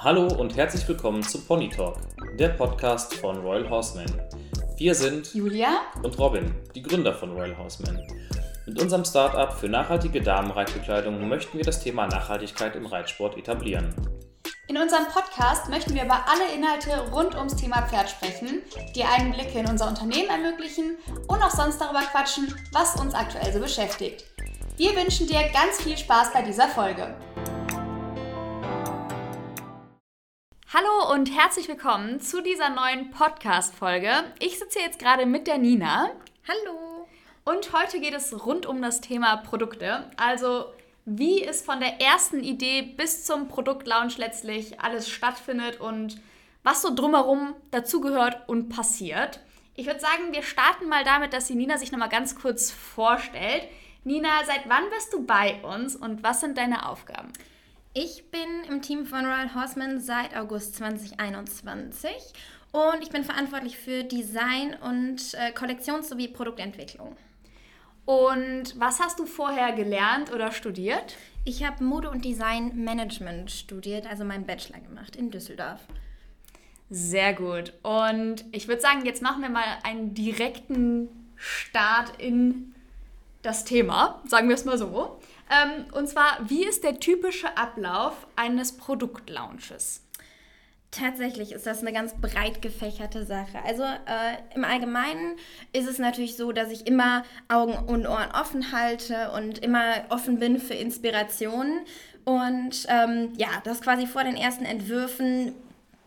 Hallo und herzlich willkommen zu Pony Talk, der Podcast von Royal Horseman. Wir sind Julia und Robin, die Gründer von Royal Horseman. Mit unserem Startup für nachhaltige Damenreitbekleidung möchten wir das Thema Nachhaltigkeit im Reitsport etablieren. In unserem Podcast möchten wir über alle Inhalte rund ums Thema Pferd sprechen, die Einblicke in unser Unternehmen ermöglichen und auch sonst darüber quatschen, was uns aktuell so beschäftigt. Wir wünschen dir ganz viel Spaß bei dieser Folge. Hallo und herzlich willkommen zu dieser neuen Podcast-Folge. Ich sitze jetzt gerade mit der Nina. Hallo. Und heute geht es rund um das Thema Produkte. Also, wie es von der ersten Idee bis zum Produktlaunch letztlich alles stattfindet und was so drumherum dazugehört und passiert. Ich würde sagen, wir starten mal damit, dass die Nina sich nochmal ganz kurz vorstellt. Nina, seit wann bist du bei uns und was sind deine Aufgaben? Ich bin im Team von Royal Horseman seit August 2021 und ich bin verantwortlich für Design und äh, Kollektions- sowie Produktentwicklung. Und was hast du vorher gelernt oder studiert? Ich habe Mode- und Design Management studiert, also meinen Bachelor gemacht in Düsseldorf. Sehr gut. Und ich würde sagen, jetzt machen wir mal einen direkten Start in das Thema, sagen wir es mal so. Ähm, und zwar, wie ist der typische Ablauf eines Produktlaunches? Tatsächlich ist das eine ganz breit gefächerte Sache. Also äh, im Allgemeinen ist es natürlich so, dass ich immer Augen und Ohren offen halte und immer offen bin für Inspirationen. Und ähm, ja, das quasi vor den ersten Entwürfen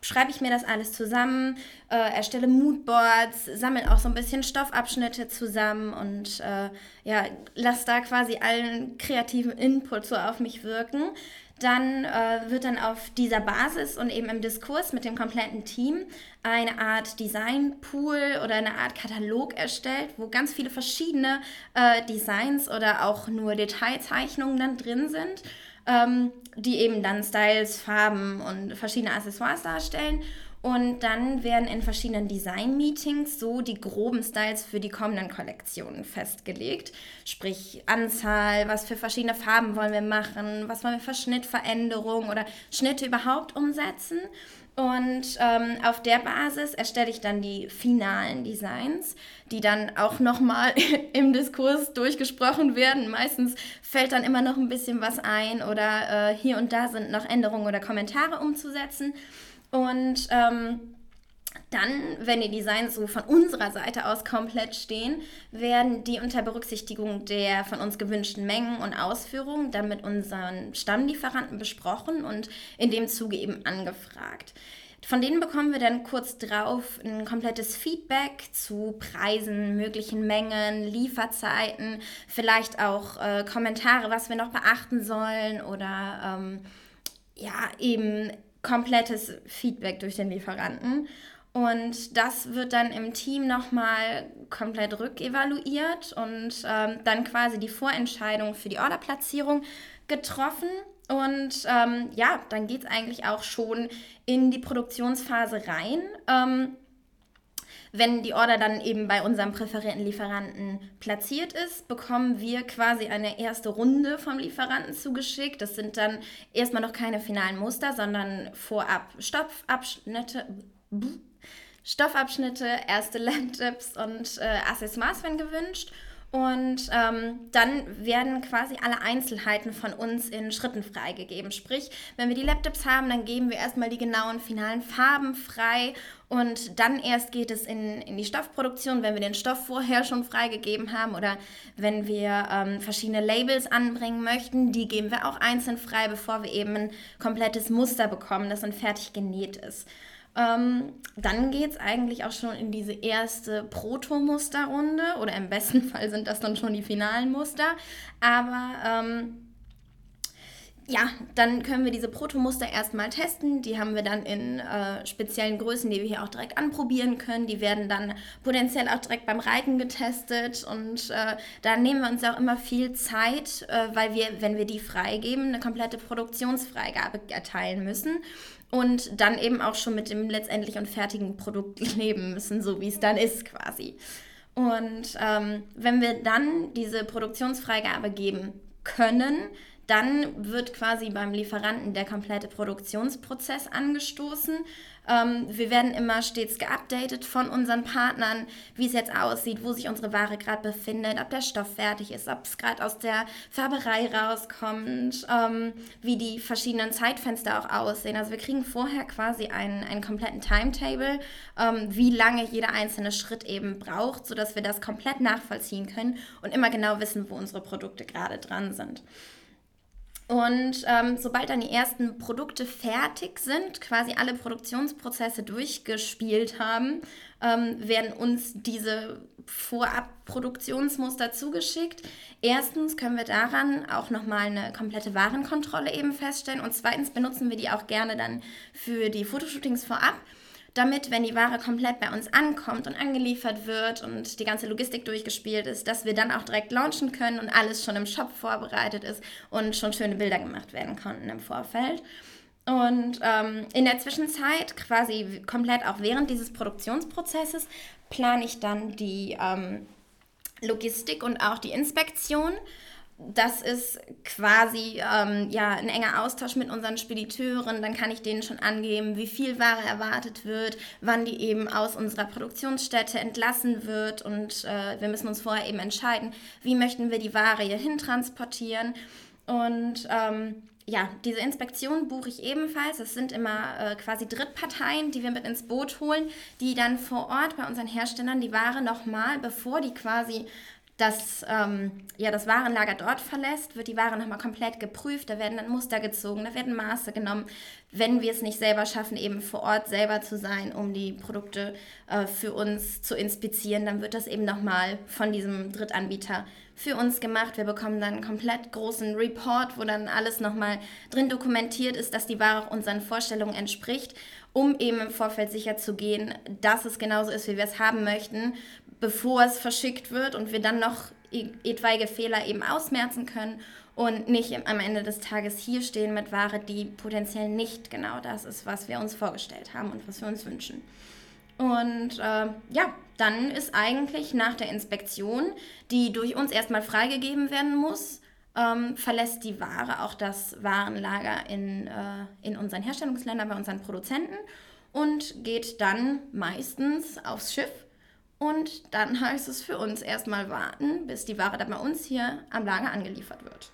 schreibe ich mir das alles zusammen, äh, erstelle Moodboards, sammle auch so ein bisschen Stoffabschnitte zusammen und äh, ja, lasse da quasi allen kreativen Input so auf mich wirken. Dann äh, wird dann auf dieser Basis und eben im Diskurs mit dem kompletten Team eine Art Designpool oder eine Art Katalog erstellt, wo ganz viele verschiedene äh, Designs oder auch nur Detailzeichnungen dann drin sind ähm, die eben dann Styles, Farben und verschiedene Accessoires darstellen. Und dann werden in verschiedenen Design-Meetings so die groben Styles für die kommenden Kollektionen festgelegt. Sprich Anzahl, was für verschiedene Farben wollen wir machen, was wollen wir für Schnittveränderungen oder Schnitte überhaupt umsetzen. Und ähm, auf der Basis erstelle ich dann die finalen Designs, die dann auch nochmal im Diskurs durchgesprochen werden. Meistens fällt dann immer noch ein bisschen was ein oder äh, hier und da sind noch Änderungen oder Kommentare umzusetzen. Und ähm, dann, wenn die Designs so von unserer Seite aus komplett stehen, werden die unter Berücksichtigung der von uns gewünschten Mengen und Ausführungen dann mit unseren Stammlieferanten besprochen und in dem Zuge eben angefragt. Von denen bekommen wir dann kurz drauf ein komplettes Feedback zu Preisen, möglichen Mengen, Lieferzeiten, vielleicht auch äh, Kommentare, was wir noch beachten sollen oder ähm, ja, eben komplettes Feedback durch den Lieferanten. Und das wird dann im Team nochmal komplett rückevaluiert und ähm, dann quasi die Vorentscheidung für die Orderplatzierung getroffen. Und ähm, ja, dann geht es eigentlich auch schon in die Produktionsphase rein. Ähm, wenn die Order dann eben bei unserem präferierten Lieferanten platziert ist, bekommen wir quasi eine erste Runde vom Lieferanten zugeschickt. Das sind dann erstmal noch keine finalen Muster, sondern vorab Stopfabschnitte. Stoffabschnitte, erste Laptops und äh, Accessoires werden gewünscht. Und ähm, dann werden quasi alle Einzelheiten von uns in Schritten freigegeben. Sprich, wenn wir die Laptops haben, dann geben wir erstmal die genauen finalen Farben frei und dann erst geht es in, in die Stoffproduktion, wenn wir den Stoff vorher schon freigegeben haben oder wenn wir ähm, verschiedene Labels anbringen möchten, die geben wir auch einzeln frei, bevor wir eben ein komplettes Muster bekommen, das dann fertig genäht ist. Ähm, dann geht es eigentlich auch schon in diese erste Proto-Musterrunde oder im besten Fall sind das dann schon die finalen Muster. Aber ähm, ja, dann können wir diese Protomuster erstmal testen. Die haben wir dann in äh, speziellen Größen, die wir hier auch direkt anprobieren können. Die werden dann potenziell auch direkt beim Reiten getestet. Und äh, da nehmen wir uns auch immer viel Zeit, äh, weil wir, wenn wir die freigeben, eine komplette Produktionsfreigabe erteilen müssen und dann eben auch schon mit dem letztendlich und fertigen Produkt leben müssen, so wie es dann ist quasi. Und ähm, wenn wir dann diese Produktionsfreigabe geben können, Dann wird quasi beim Lieferanten der komplette Produktionsprozess angestoßen. Ähm, wir werden immer stets geupdatet von unseren Partnern, wie es jetzt aussieht, wo sich unsere Ware gerade befindet, ob der Stoff fertig ist, ob es gerade aus der Färberei rauskommt, ähm, wie die verschiedenen Zeitfenster auch aussehen. Also wir kriegen vorher quasi einen, einen kompletten Timetable, ähm, wie lange jeder einzelne Schritt eben braucht, sodass wir das komplett nachvollziehen können und immer genau wissen, wo unsere Produkte gerade dran sind. Und ähm, sobald dann die ersten Produkte fertig sind, quasi alle Produktionsprozesse durchgespielt haben, ähm, werden uns diese Vorabproduktionsmuster zugeschickt. Erstens können wir daran auch nochmal eine komplette Warenkontrolle eben feststellen und zweitens benutzen wir die auch gerne dann für die Fotoshootings vorab damit, wenn die Ware komplett bei uns ankommt und angeliefert wird und die ganze Logistik durchgespielt ist, dass wir dann auch direkt launchen können und alles schon im Shop vorbereitet ist und schon schöne Bilder gemacht werden konnten im Vorfeld. Und ähm, in der Zwischenzeit, quasi komplett auch während dieses Produktionsprozesses, plane ich dann die ähm, Logistik und auch die Inspektion das ist quasi ähm, ja, ein enger Austausch mit unseren Spediteuren. Dann kann ich denen schon angeben, wie viel Ware erwartet wird, wann die eben aus unserer Produktionsstätte entlassen wird. Und äh, wir müssen uns vorher eben entscheiden, wie möchten wir die Ware hierhin transportieren. Und ähm, ja, diese Inspektion buche ich ebenfalls. Es sind immer äh, quasi Drittparteien, die wir mit ins Boot holen, die dann vor Ort bei unseren Herstellern die Ware nochmal, bevor die quasi das, ähm, ja, das Warenlager dort verlässt, wird die Ware nochmal komplett geprüft, da werden dann Muster gezogen, da werden Maße genommen, wenn wir es nicht selber schaffen, eben vor Ort selber zu sein, um die Produkte äh, für uns zu inspizieren, dann wird das eben nochmal von diesem Drittanbieter für uns gemacht. Wir bekommen dann einen komplett großen Report, wo dann alles nochmal drin dokumentiert ist, dass die Ware auch unseren Vorstellungen entspricht, um eben im Vorfeld sicher zu gehen, dass es genauso ist, wie wir es haben möchten, bevor es verschickt wird und wir dann noch etwaige Fehler eben ausmerzen können und nicht am Ende des Tages hier stehen mit Ware, die potenziell nicht genau das ist, was wir uns vorgestellt haben und was wir uns wünschen. Und äh, ja, dann ist eigentlich nach der Inspektion, die durch uns erstmal freigegeben werden muss, ähm, verlässt die Ware auch das Warenlager in, äh, in unseren Herstellungsländern bei unseren Produzenten und geht dann meistens aufs Schiff und dann heißt es für uns erstmal warten, bis die Ware dann bei uns hier am Lager angeliefert wird.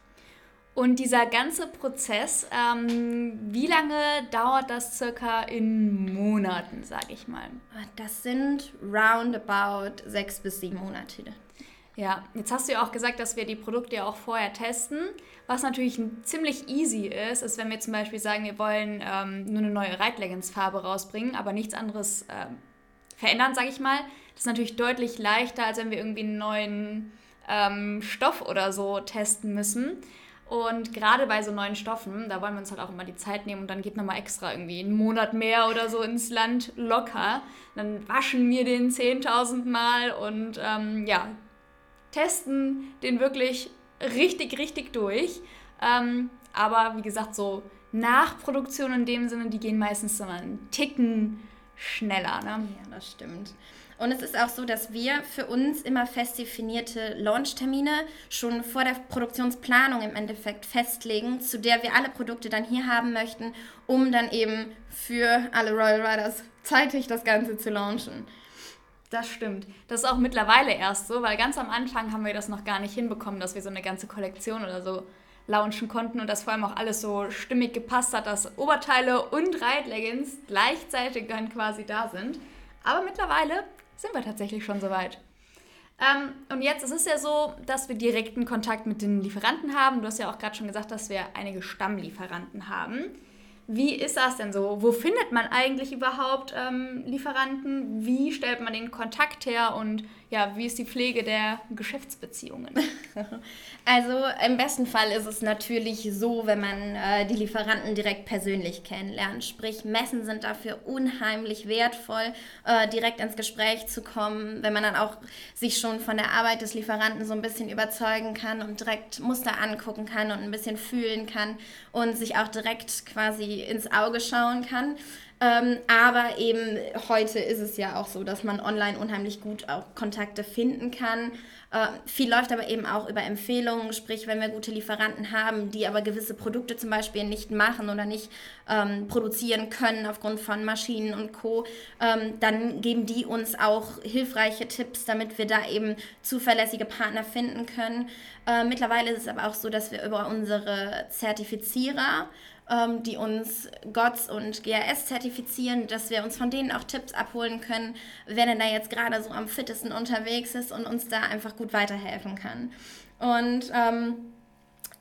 Und dieser ganze Prozess, ähm, wie lange dauert das circa in Monaten, sage ich mal? Das sind roundabout sechs bis sieben Monate. Ja, jetzt hast du ja auch gesagt, dass wir die Produkte ja auch vorher testen. Was natürlich ziemlich easy ist, ist, wenn wir zum Beispiel sagen, wir wollen ähm, nur eine neue Reitleggings-Farbe rausbringen, aber nichts anderes ähm, verändern, sage ich mal das ist natürlich deutlich leichter, als wenn wir irgendwie einen neuen ähm, Stoff oder so testen müssen. Und gerade bei so neuen Stoffen, da wollen wir uns halt auch immer die Zeit nehmen und dann geht nochmal extra irgendwie einen Monat mehr oder so ins Land locker. Dann waschen wir den 10.000 Mal und ähm, ja, testen den wirklich richtig, richtig durch. Ähm, aber wie gesagt, so Nachproduktion in dem Sinne, die gehen meistens so einen Ticken schneller. Ne? Ja, das stimmt. Und es ist auch so, dass wir für uns immer fest definierte Launchtermine schon vor der Produktionsplanung im Endeffekt festlegen, zu der wir alle Produkte dann hier haben möchten, um dann eben für alle Royal Riders zeitig das Ganze zu launchen. Das stimmt. Das ist auch mittlerweile erst so, weil ganz am Anfang haben wir das noch gar nicht hinbekommen, dass wir so eine ganze Kollektion oder so launchen konnten und dass vor allem auch alles so stimmig gepasst hat, dass Oberteile und Reitleggings gleichzeitig dann quasi da sind. Aber mittlerweile sind wir tatsächlich schon soweit. Ähm, und jetzt ist es ja so, dass wir direkten Kontakt mit den Lieferanten haben. Du hast ja auch gerade schon gesagt, dass wir einige Stammlieferanten haben. Wie ist das denn so? Wo findet man eigentlich überhaupt ähm, Lieferanten? Wie stellt man den Kontakt her und ja, wie ist die Pflege der Geschäftsbeziehungen? Also im besten Fall ist es natürlich so, wenn man äh, die Lieferanten direkt persönlich kennenlernt. Sprich, Messen sind dafür unheimlich wertvoll, äh, direkt ins Gespräch zu kommen, wenn man dann auch sich schon von der Arbeit des Lieferanten so ein bisschen überzeugen kann und direkt Muster angucken kann und ein bisschen fühlen kann und sich auch direkt quasi ins Auge schauen kann. Ähm, aber eben heute ist es ja auch so, dass man online unheimlich gut auch Kontakte finden kann. Äh, viel läuft aber eben auch über Empfehlungen, sprich, wenn wir gute Lieferanten haben, die aber gewisse Produkte zum Beispiel nicht machen oder nicht ähm, produzieren können aufgrund von Maschinen und Co., ähm, dann geben die uns auch hilfreiche Tipps, damit wir da eben zuverlässige Partner finden können. Äh, mittlerweile ist es aber auch so, dass wir über unsere Zertifizierer ähm, die uns GOTS und GAS zertifizieren, dass wir uns von denen auch Tipps abholen können, wer denn da jetzt gerade so am fittesten unterwegs ist und uns da einfach gut weiterhelfen kann. Und ähm,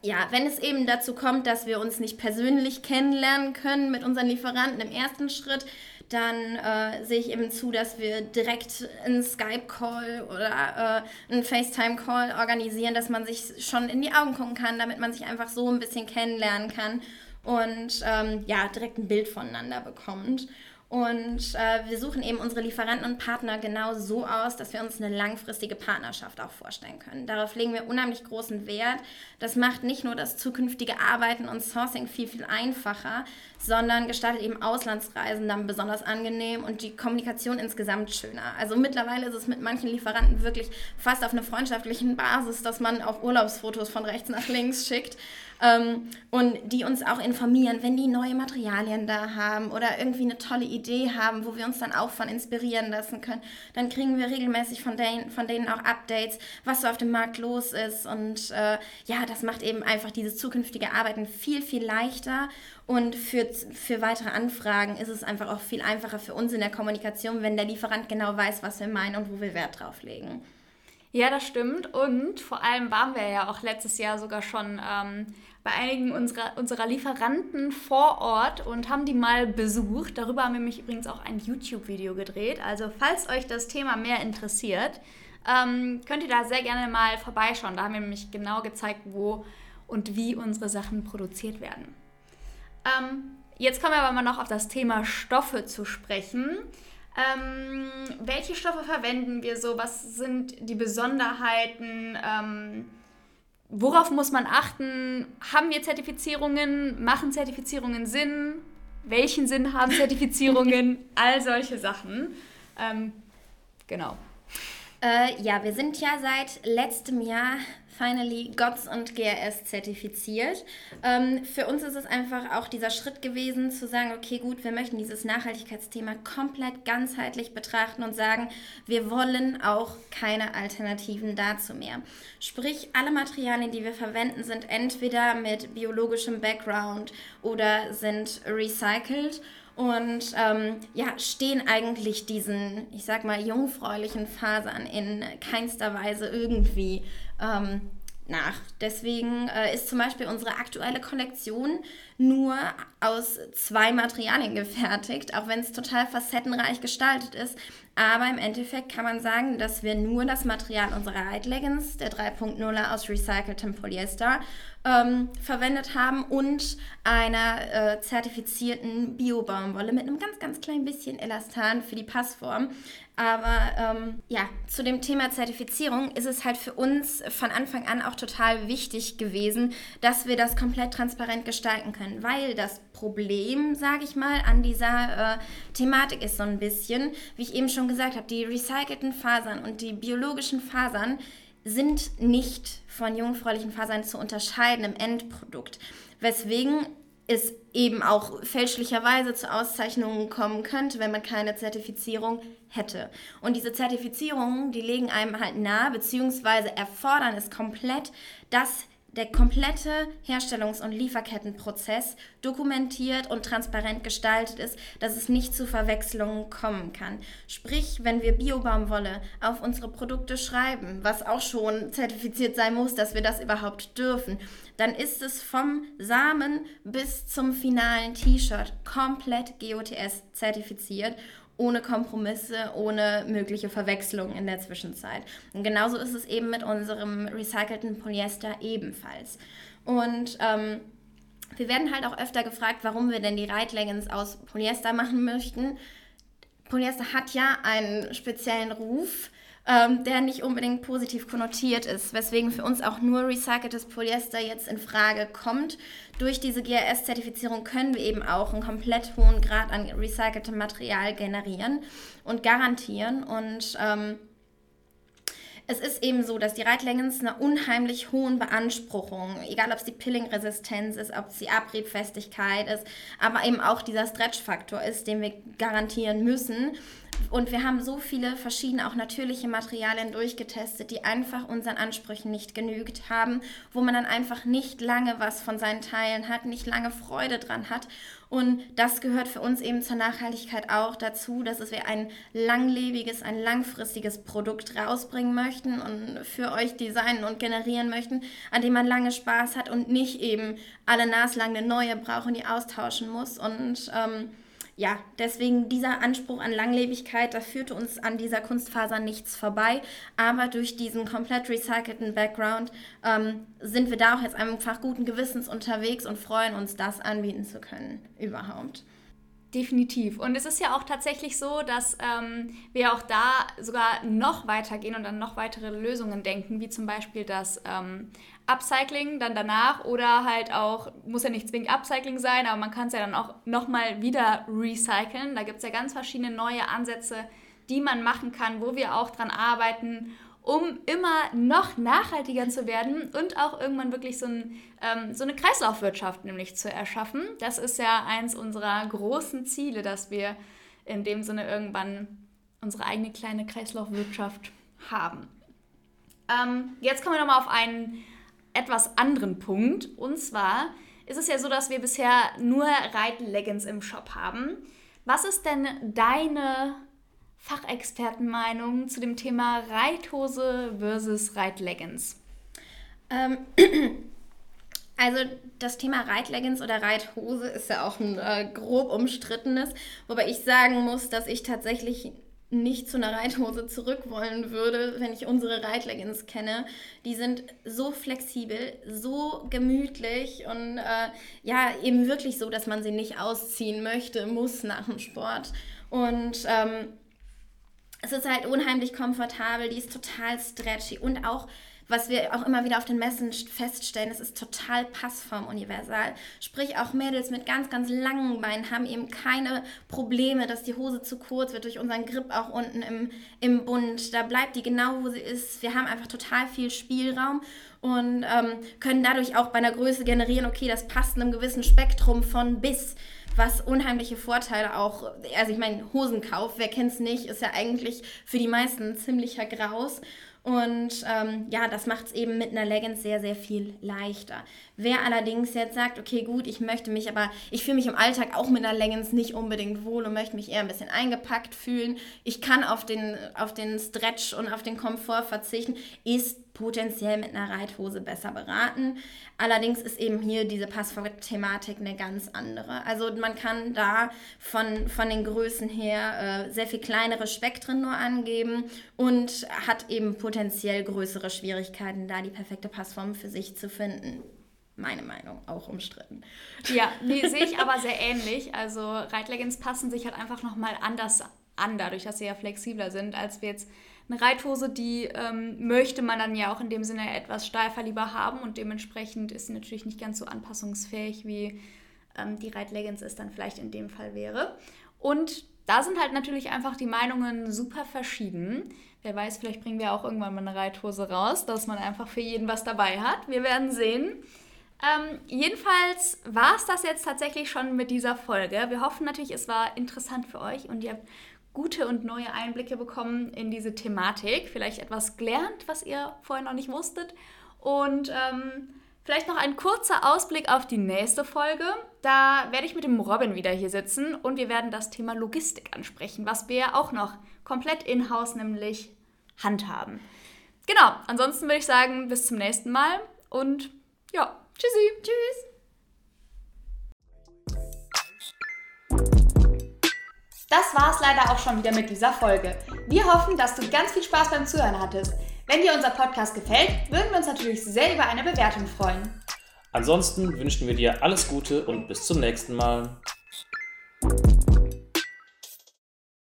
ja, wenn es eben dazu kommt, dass wir uns nicht persönlich kennenlernen können mit unseren Lieferanten im ersten Schritt, dann äh, sehe ich eben zu, dass wir direkt einen Skype-Call oder äh, einen FaceTime-Call organisieren, dass man sich schon in die Augen gucken kann, damit man sich einfach so ein bisschen kennenlernen kann und ähm, ja, direkt ein Bild voneinander bekommt. Und äh, wir suchen eben unsere Lieferanten und Partner genau so aus, dass wir uns eine langfristige Partnerschaft auch vorstellen können. Darauf legen wir unheimlich großen Wert. Das macht nicht nur das zukünftige Arbeiten und Sourcing viel, viel einfacher, sondern gestaltet eben Auslandsreisen dann besonders angenehm und die Kommunikation insgesamt schöner. Also mittlerweile ist es mit manchen Lieferanten wirklich fast auf einer freundschaftlichen Basis, dass man auch Urlaubsfotos von rechts nach links schickt ähm, und die uns auch informieren, wenn die neue Materialien da haben oder irgendwie eine tolle Idee haben, wo wir uns dann auch von inspirieren lassen können. Dann kriegen wir regelmäßig von denen, von denen auch Updates, was so auf dem Markt los ist. Und äh, ja, das macht eben einfach dieses zukünftige Arbeiten viel, viel leichter. Und für, für weitere Anfragen ist es einfach auch viel einfacher für uns in der Kommunikation, wenn der Lieferant genau weiß, was wir meinen und wo wir Wert drauf legen. Ja, das stimmt. Und vor allem waren wir ja auch letztes Jahr sogar schon ähm, bei einigen unserer, unserer Lieferanten vor Ort und haben die mal besucht. Darüber haben wir mich übrigens auch ein YouTube-Video gedreht. Also falls euch das Thema mehr interessiert, ähm, könnt ihr da sehr gerne mal vorbeischauen. Da haben wir nämlich genau gezeigt, wo und wie unsere Sachen produziert werden. Ähm, jetzt kommen wir aber mal noch auf das Thema Stoffe zu sprechen. Ähm, welche Stoffe verwenden wir so? Was sind die Besonderheiten? Ähm, worauf muss man achten? Haben wir Zertifizierungen? Machen Zertifizierungen Sinn? Welchen Sinn haben Zertifizierungen? All solche Sachen. Ähm, genau. Äh, ja, wir sind ja seit letztem Jahr finally GOTS und GRS zertifiziert. Ähm, für uns ist es einfach auch dieser Schritt gewesen, zu sagen, okay, gut, wir möchten dieses Nachhaltigkeitsthema komplett ganzheitlich betrachten und sagen, wir wollen auch keine Alternativen dazu mehr. Sprich, alle Materialien, die wir verwenden, sind entweder mit biologischem Background oder sind recycelt und ähm, ja, stehen eigentlich diesen, ich sag mal, jungfräulichen Fasern in keinster Weise irgendwie ähm, nach. Deswegen äh, ist zum Beispiel unsere aktuelle Kollektion nur aus zwei Materialien gefertigt, auch wenn es total facettenreich gestaltet ist. Aber im Endeffekt kann man sagen, dass wir nur das Material unserer Leggings, der 3.0 aus recyceltem Polyester, ähm, verwendet haben und einer äh, zertifizierten Bio-Baumwolle mit einem ganz, ganz kleinen bisschen Elastan für die Passform. Aber ähm, ja, zu dem Thema Zertifizierung ist es halt für uns von Anfang an auch total wichtig gewesen, dass wir das komplett transparent gestalten können, weil das Problem, sage ich mal, an dieser äh, Thematik ist so ein bisschen, wie ich eben schon gesagt habe, die recycelten Fasern und die biologischen Fasern sind nicht von jungfräulichen Fasern zu unterscheiden im Endprodukt, weswegen es eben auch fälschlicherweise zu Auszeichnungen kommen könnte, wenn man keine Zertifizierung hätte. Und diese Zertifizierungen, die legen einem halt nahe, beziehungsweise erfordern es komplett, dass der komplette Herstellungs- und Lieferkettenprozess dokumentiert und transparent gestaltet ist, dass es nicht zu Verwechslungen kommen kann. Sprich, wenn wir Biobaumwolle auf unsere Produkte schreiben, was auch schon zertifiziert sein muss, dass wir das überhaupt dürfen, dann ist es vom Samen bis zum finalen T-Shirt komplett GOTS zertifiziert ohne Kompromisse, ohne mögliche Verwechslung in der Zwischenzeit. Und genauso ist es eben mit unserem recycelten Polyester ebenfalls. Und ähm, wir werden halt auch öfter gefragt, warum wir denn die Reitleggings aus Polyester machen möchten. Polyester hat ja einen speziellen Ruf ähm, der nicht unbedingt positiv konnotiert ist, weswegen für uns auch nur recyceltes Polyester jetzt in Frage kommt. Durch diese GRS-Zertifizierung können wir eben auch einen komplett hohen Grad an recyceltem Material generieren und garantieren und ähm, es ist eben so, dass die Reitleggings einer unheimlich hohen Beanspruchung, egal ob es die Pilling-Resistenz ist, ob es die Abriebfestigkeit ist, aber eben auch dieser Stretch-Faktor ist, den wir garantieren müssen. Und wir haben so viele verschiedene, auch natürliche Materialien durchgetestet, die einfach unseren Ansprüchen nicht genügt haben, wo man dann einfach nicht lange was von seinen Teilen hat, nicht lange Freude dran hat. Und das gehört für uns eben zur Nachhaltigkeit auch dazu, dass wir ein langlebiges, ein langfristiges Produkt rausbringen möchten und für euch designen und generieren möchten, an dem man lange Spaß hat und nicht eben alle naslang eine neue braucht und die austauschen muss. Und ähm, ja, deswegen dieser Anspruch an Langlebigkeit, da führte uns an dieser Kunstfaser nichts vorbei. Aber durch diesen komplett recycelten Background ähm, sind wir da auch jetzt einfach guten Gewissens unterwegs und freuen uns, das anbieten zu können überhaupt. Definitiv. Und es ist ja auch tatsächlich so, dass ähm, wir auch da sogar noch weitergehen und dann noch weitere Lösungen denken, wie zum Beispiel das ähm, Upcycling dann danach oder halt auch, muss ja nicht zwingend Upcycling sein, aber man kann es ja dann auch nochmal wieder recyceln. Da gibt es ja ganz verschiedene neue Ansätze, die man machen kann, wo wir auch dran arbeiten, um immer noch nachhaltiger zu werden und auch irgendwann wirklich so, ein, ähm, so eine Kreislaufwirtschaft nämlich zu erschaffen. Das ist ja eins unserer großen Ziele, dass wir in dem Sinne irgendwann unsere eigene kleine Kreislaufwirtschaft haben. Ähm, jetzt kommen wir nochmal auf einen etwas anderen Punkt. Und zwar ist es ja so, dass wir bisher nur Reitleggings im Shop haben. Was ist denn deine Fachexpertenmeinung zu dem Thema Reithose versus Reitleggings? Ähm, also das Thema Reitleggings oder Reithose ist ja auch ein äh, grob umstrittenes, wobei ich sagen muss, dass ich tatsächlich nicht zu einer Reithose zurück wollen würde, wenn ich unsere Reitleggings kenne. Die sind so flexibel, so gemütlich und äh, ja, eben wirklich so, dass man sie nicht ausziehen möchte, muss nach dem Sport. Und ähm, es ist halt unheimlich komfortabel, die ist total stretchy und auch was wir auch immer wieder auf den Messen feststellen, es ist total passformuniversal. Sprich, auch Mädels mit ganz, ganz langen Beinen haben eben keine Probleme, dass die Hose zu kurz wird durch unseren Grip auch unten im, im Bund. Da bleibt die genau, wo sie ist. Wir haben einfach total viel Spielraum und ähm, können dadurch auch bei einer Größe generieren, okay, das passt in einem gewissen Spektrum von bis was unheimliche Vorteile auch, also ich meine, Hosenkauf, wer kennt es nicht, ist ja eigentlich für die meisten ziemlicher Graus. Und ähm, ja, das macht es eben mit einer Leggings sehr, sehr viel leichter. Wer allerdings jetzt sagt, okay, gut, ich möchte mich aber, ich fühle mich im Alltag auch mit einer Leggings nicht unbedingt wohl und möchte mich eher ein bisschen eingepackt fühlen. Ich kann auf den, auf den Stretch und auf den Komfort verzichten, ist potenziell mit einer Reithose besser beraten. Allerdings ist eben hier diese Passwort-Thematik eine ganz andere. Also man kann da von, von den Größen her äh, sehr viel kleinere Spektren nur angeben und hat eben potenziell größere Schwierigkeiten, da die perfekte Passform für sich zu finden meine Meinung, auch umstritten. Ja, nee, sehe ich aber sehr ähnlich. Also Reitleggings passen sich halt einfach nochmal anders an, dadurch, dass sie ja flexibler sind, als wir jetzt eine Reithose, die ähm, möchte man dann ja auch in dem Sinne etwas steifer lieber haben und dementsprechend ist sie natürlich nicht ganz so anpassungsfähig, wie ähm, die Reitleggings es dann vielleicht in dem Fall wäre. Und da sind halt natürlich einfach die Meinungen super verschieden. Wer weiß, vielleicht bringen wir auch irgendwann mal eine Reithose raus, dass man einfach für jeden was dabei hat. Wir werden sehen. Ähm, jedenfalls war es das jetzt tatsächlich schon mit dieser Folge. Wir hoffen natürlich, es war interessant für euch und ihr habt gute und neue Einblicke bekommen in diese Thematik. Vielleicht etwas gelernt, was ihr vorher noch nicht wusstet. Und ähm, vielleicht noch ein kurzer Ausblick auf die nächste Folge. Da werde ich mit dem Robin wieder hier sitzen und wir werden das Thema Logistik ansprechen, was wir auch noch komplett in-house nämlich handhaben. Genau, ansonsten würde ich sagen, bis zum nächsten Mal und ja, tschüssi. Tschüss. Das war es leider auch schon wieder mit dieser Folge. Wir hoffen, dass du ganz viel Spaß beim Zuhören hattest. Wenn dir unser Podcast gefällt, würden wir uns natürlich sehr über eine Bewertung freuen. Ansonsten wünschen wir dir alles Gute und bis zum nächsten Mal.